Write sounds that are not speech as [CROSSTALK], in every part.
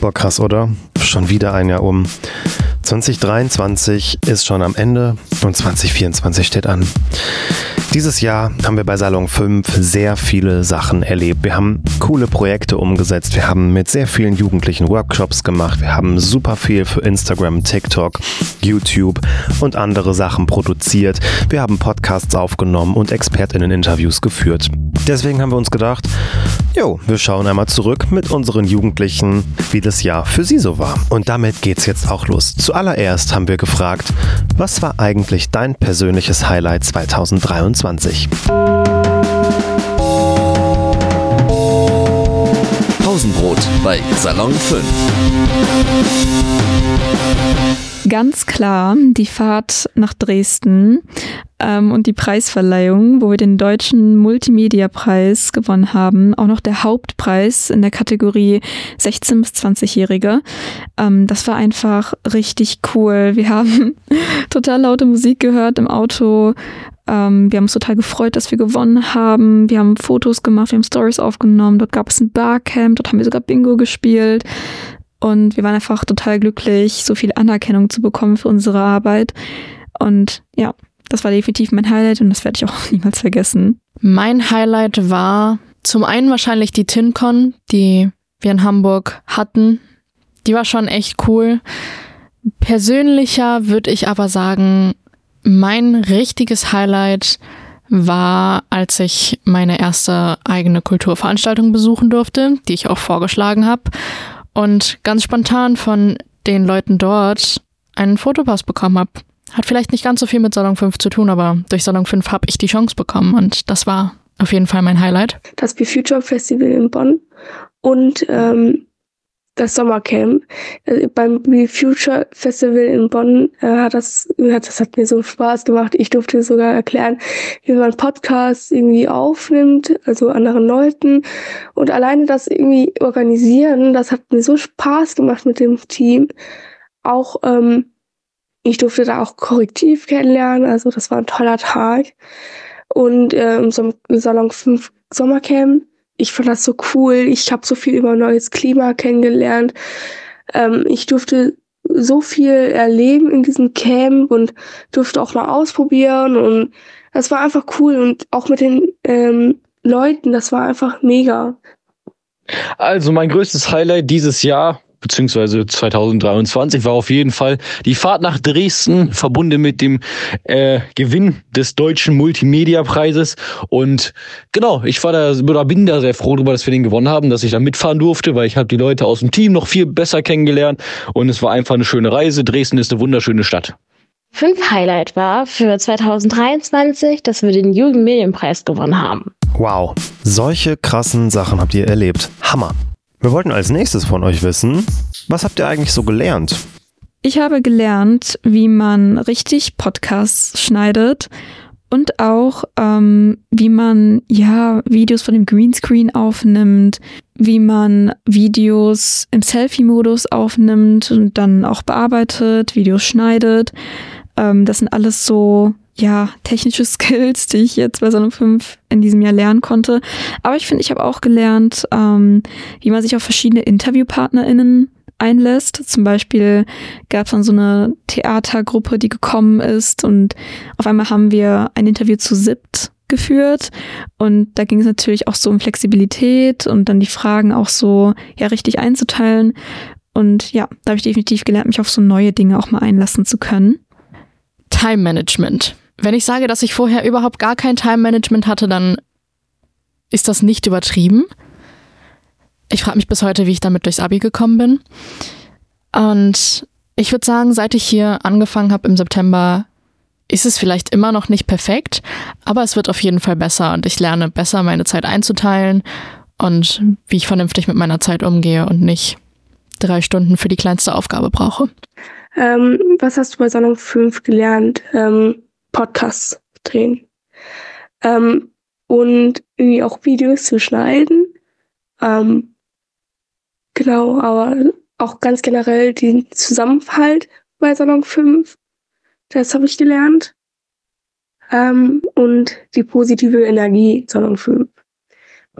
Boah, krass, oder? Schon wieder ein Jahr um. 2023 ist schon am Ende und 2024 steht an. Dieses Jahr haben wir bei Salon 5 sehr viele Sachen erlebt. Wir haben coole Projekte umgesetzt. Wir haben mit sehr vielen Jugendlichen Workshops gemacht. Wir haben super viel für Instagram, TikTok, YouTube und andere Sachen produziert. Wir haben Podcasts aufgenommen und ExpertInnen-Interviews geführt. Deswegen haben wir uns gedacht, jo, wir schauen einmal zurück mit unseren Jugendlichen, wie das Jahr für sie so war. Und damit geht's jetzt auch los. Zuallererst haben wir gefragt, was war eigentlich dein persönliches Highlight 2023? Pausenbrot bei Salon 5. Ganz klar die Fahrt nach Dresden ähm, und die Preisverleihung, wo wir den deutschen Multimedia-Preis gewonnen haben. Auch noch der Hauptpreis in der Kategorie 16- bis 20-Jährige. Ähm, das war einfach richtig cool. Wir haben [LAUGHS] total laute Musik gehört im Auto. Ähm, wir haben uns total gefreut, dass wir gewonnen haben. Wir haben Fotos gemacht, wir haben Stories aufgenommen. Dort gab es ein Barcamp, dort haben wir sogar Bingo gespielt. Und wir waren einfach total glücklich, so viel Anerkennung zu bekommen für unsere Arbeit. Und ja, das war definitiv mein Highlight und das werde ich auch [LAUGHS] niemals vergessen. Mein Highlight war zum einen wahrscheinlich die TinCon, die wir in Hamburg hatten. Die war schon echt cool. Persönlicher würde ich aber sagen, mein richtiges Highlight war, als ich meine erste eigene Kulturveranstaltung besuchen durfte, die ich auch vorgeschlagen habe und ganz spontan von den Leuten dort einen Fotopass bekommen habe. Hat vielleicht nicht ganz so viel mit Salon 5 zu tun, aber durch Salon 5 habe ich die Chance bekommen und das war auf jeden Fall mein Highlight. Das Be Future Festival in Bonn und ähm, das Sommercamp. Äh, beim Be Future Festival in Bonn äh, hat das, das hat mir so Spaß gemacht. Ich durfte sogar erklären, wie man Podcasts irgendwie aufnimmt, also anderen Leuten. Und alleine das irgendwie organisieren, das hat mir so Spaß gemacht mit dem Team. Auch ähm, ich durfte da auch Korrektiv kennenlernen, also das war ein toller Tag. Und äh, im Salon 5 Sommercamp ich fand das so cool. Ich habe so viel über neues Klima kennengelernt. Ähm, ich durfte so viel erleben in diesem Camp und durfte auch mal ausprobieren und das war einfach cool und auch mit den ähm, Leuten, das war einfach mega. Also mein größtes Highlight dieses Jahr beziehungsweise 2023 war auf jeden Fall die Fahrt nach Dresden verbunden mit dem äh, Gewinn des deutschen Multimedia-Preises und genau, ich war da oder bin da sehr froh darüber, dass wir den gewonnen haben, dass ich da mitfahren durfte, weil ich habe die Leute aus dem Team noch viel besser kennengelernt und es war einfach eine schöne Reise. Dresden ist eine wunderschöne Stadt. Fünf Highlight war für 2023, dass wir den Jugendmedienpreis gewonnen haben. Wow, solche krassen Sachen habt ihr erlebt. Hammer. Wir wollten als nächstes von euch wissen, was habt ihr eigentlich so gelernt? Ich habe gelernt, wie man richtig Podcasts schneidet und auch, ähm, wie man ja Videos von dem Greenscreen aufnimmt, wie man Videos im Selfie-Modus aufnimmt und dann auch bearbeitet, Videos schneidet. Ähm, das sind alles so ja, technische [LAUGHS] Skills, die ich jetzt bei Salon 5 in diesem Jahr lernen konnte. Aber ich finde, ich habe auch gelernt, ähm, wie man sich auf verschiedene InterviewpartnerInnen einlässt. Zum Beispiel gab es dann so eine Theatergruppe, die gekommen ist und auf einmal haben wir ein Interview zu SIPT geführt und da ging es natürlich auch so um Flexibilität und dann die Fragen auch so ja richtig einzuteilen und ja, da habe ich definitiv gelernt, mich auf so neue Dinge auch mal einlassen zu können. Time Management. Wenn ich sage, dass ich vorher überhaupt gar kein Time Management hatte, dann ist das nicht übertrieben. Ich frage mich bis heute, wie ich damit durchs Abi gekommen bin. Und ich würde sagen, seit ich hier angefangen habe im September, ist es vielleicht immer noch nicht perfekt, aber es wird auf jeden Fall besser und ich lerne besser, meine Zeit einzuteilen und wie ich vernünftig mit meiner Zeit umgehe und nicht drei Stunden für die kleinste Aufgabe brauche. Ähm, was hast du bei Salon 5 gelernt? Ähm, Podcasts drehen. Ähm, und irgendwie auch Videos zu schneiden. Ähm, genau, aber auch ganz generell den Zusammenhalt bei Salon 5. Das habe ich gelernt. Ähm, und die positive Energie Salon 5.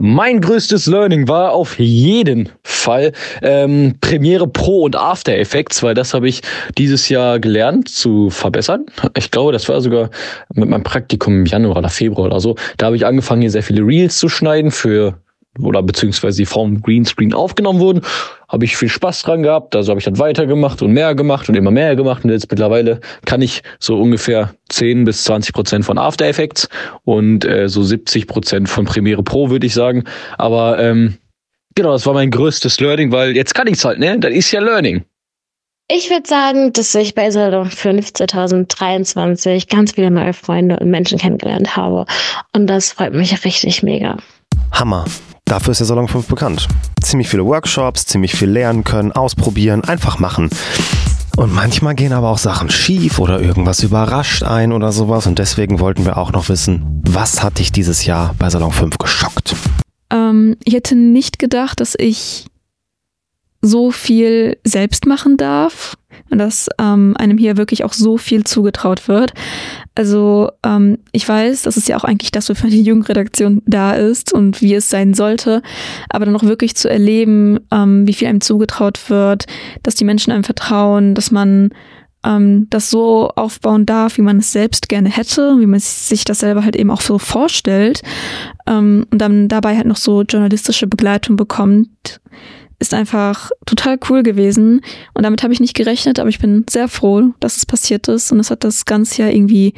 Mein größtes Learning war auf jeden Fall ähm, Premiere Pro und After Effects, weil das habe ich dieses Jahr gelernt zu verbessern. Ich glaube, das war sogar mit meinem Praktikum im Januar oder Februar oder so. Da habe ich angefangen, hier sehr viele Reels zu schneiden für oder beziehungsweise die vom Greenscreen aufgenommen wurden, habe ich viel Spaß dran gehabt. Also habe ich dann weitergemacht und mehr gemacht und immer mehr gemacht. Und jetzt mittlerweile kann ich so ungefähr 10 bis 20 Prozent von After Effects und äh, so 70 Prozent von Premiere Pro, würde ich sagen. Aber ähm, genau, das war mein größtes Learning, weil jetzt kann ich's halt, ne? Das ist ja Learning. Ich würde sagen, dass ich bei Salon 5 2023 ganz viele neue Freunde und Menschen kennengelernt habe. Und das freut mich richtig mega. Hammer. Dafür ist der Salon 5 bekannt. Ziemlich viele Workshops, ziemlich viel lernen können, ausprobieren, einfach machen. Und manchmal gehen aber auch Sachen schief oder irgendwas überrascht ein oder sowas. Und deswegen wollten wir auch noch wissen, was hat dich dieses Jahr bei Salon 5 geschockt? Ähm, ich hätte nicht gedacht, dass ich so viel selbst machen darf dass ähm, einem hier wirklich auch so viel zugetraut wird. Also ähm, ich weiß, dass es ja auch eigentlich das, wofür die Jugendredaktion da ist und wie es sein sollte, aber dann auch wirklich zu erleben, ähm, wie viel einem zugetraut wird, dass die Menschen einem vertrauen, dass man ähm, das so aufbauen darf, wie man es selbst gerne hätte, wie man sich das selber halt eben auch so vorstellt ähm, und dann dabei halt noch so journalistische Begleitung bekommt, ist einfach total cool gewesen. Und damit habe ich nicht gerechnet, aber ich bin sehr froh, dass es passiert ist. Und es hat das Ganze ja irgendwie,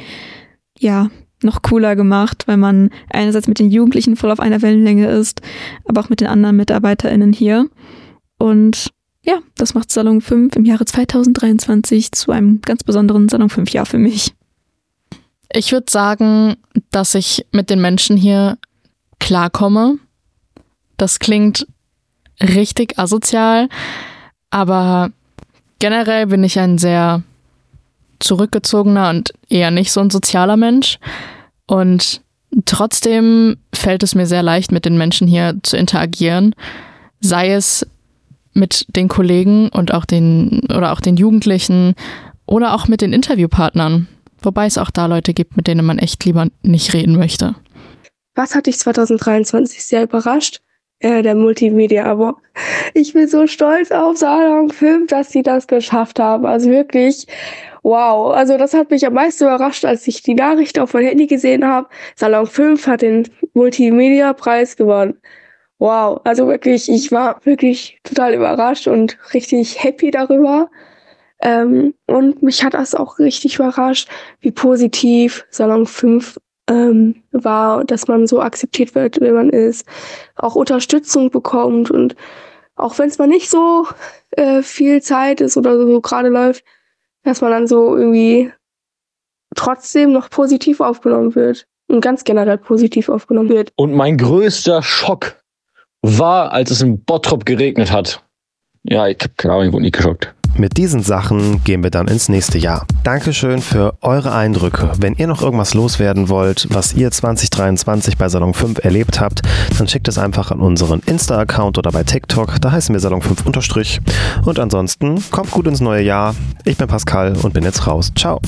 ja, noch cooler gemacht, weil man einerseits mit den Jugendlichen voll auf einer Wellenlänge ist, aber auch mit den anderen MitarbeiterInnen hier. Und ja, das macht Salon 5 im Jahre 2023 zu einem ganz besonderen Salon 5 Jahr für mich. Ich würde sagen, dass ich mit den Menschen hier klarkomme. Das klingt richtig asozial, aber generell bin ich ein sehr zurückgezogener und eher nicht so ein sozialer Mensch. Und trotzdem fällt es mir sehr leicht, mit den Menschen hier zu interagieren, sei es mit den Kollegen und auch den oder auch den Jugendlichen oder auch mit den Interviewpartnern. Wobei es auch da Leute gibt, mit denen man echt lieber nicht reden möchte. Was hat dich 2023 sehr überrascht? Äh, der Multimedia Award. Ich bin so stolz auf Salon 5, dass sie das geschafft haben. Also wirklich, wow. Also das hat mich am meisten überrascht, als ich die Nachricht auf mein Handy gesehen habe. Salon 5 hat den Multimedia Preis gewonnen. Wow. Also wirklich, ich war wirklich total überrascht und richtig happy darüber. Ähm, und mich hat das auch richtig überrascht, wie positiv Salon 5 ähm, war, dass man so akzeptiert wird, wie man ist, auch Unterstützung bekommt und auch wenn es mal nicht so äh, viel Zeit ist oder so gerade läuft, dass man dann so irgendwie trotzdem noch positiv aufgenommen wird und ganz generell positiv aufgenommen wird. Und mein größter Schock war, als es in Bottrop geregnet hat. Ja, ich habe keine Ahnung, ich wurde nicht geschockt. Mit diesen Sachen gehen wir dann ins nächste Jahr. Dankeschön für eure Eindrücke. Wenn ihr noch irgendwas loswerden wollt, was ihr 2023 bei Salon 5 erlebt habt, dann schickt es einfach an unseren Insta-Account oder bei TikTok. Da heißen wir Salon 5 unterstrich. Und ansonsten kommt gut ins neue Jahr. Ich bin Pascal und bin jetzt raus. Ciao.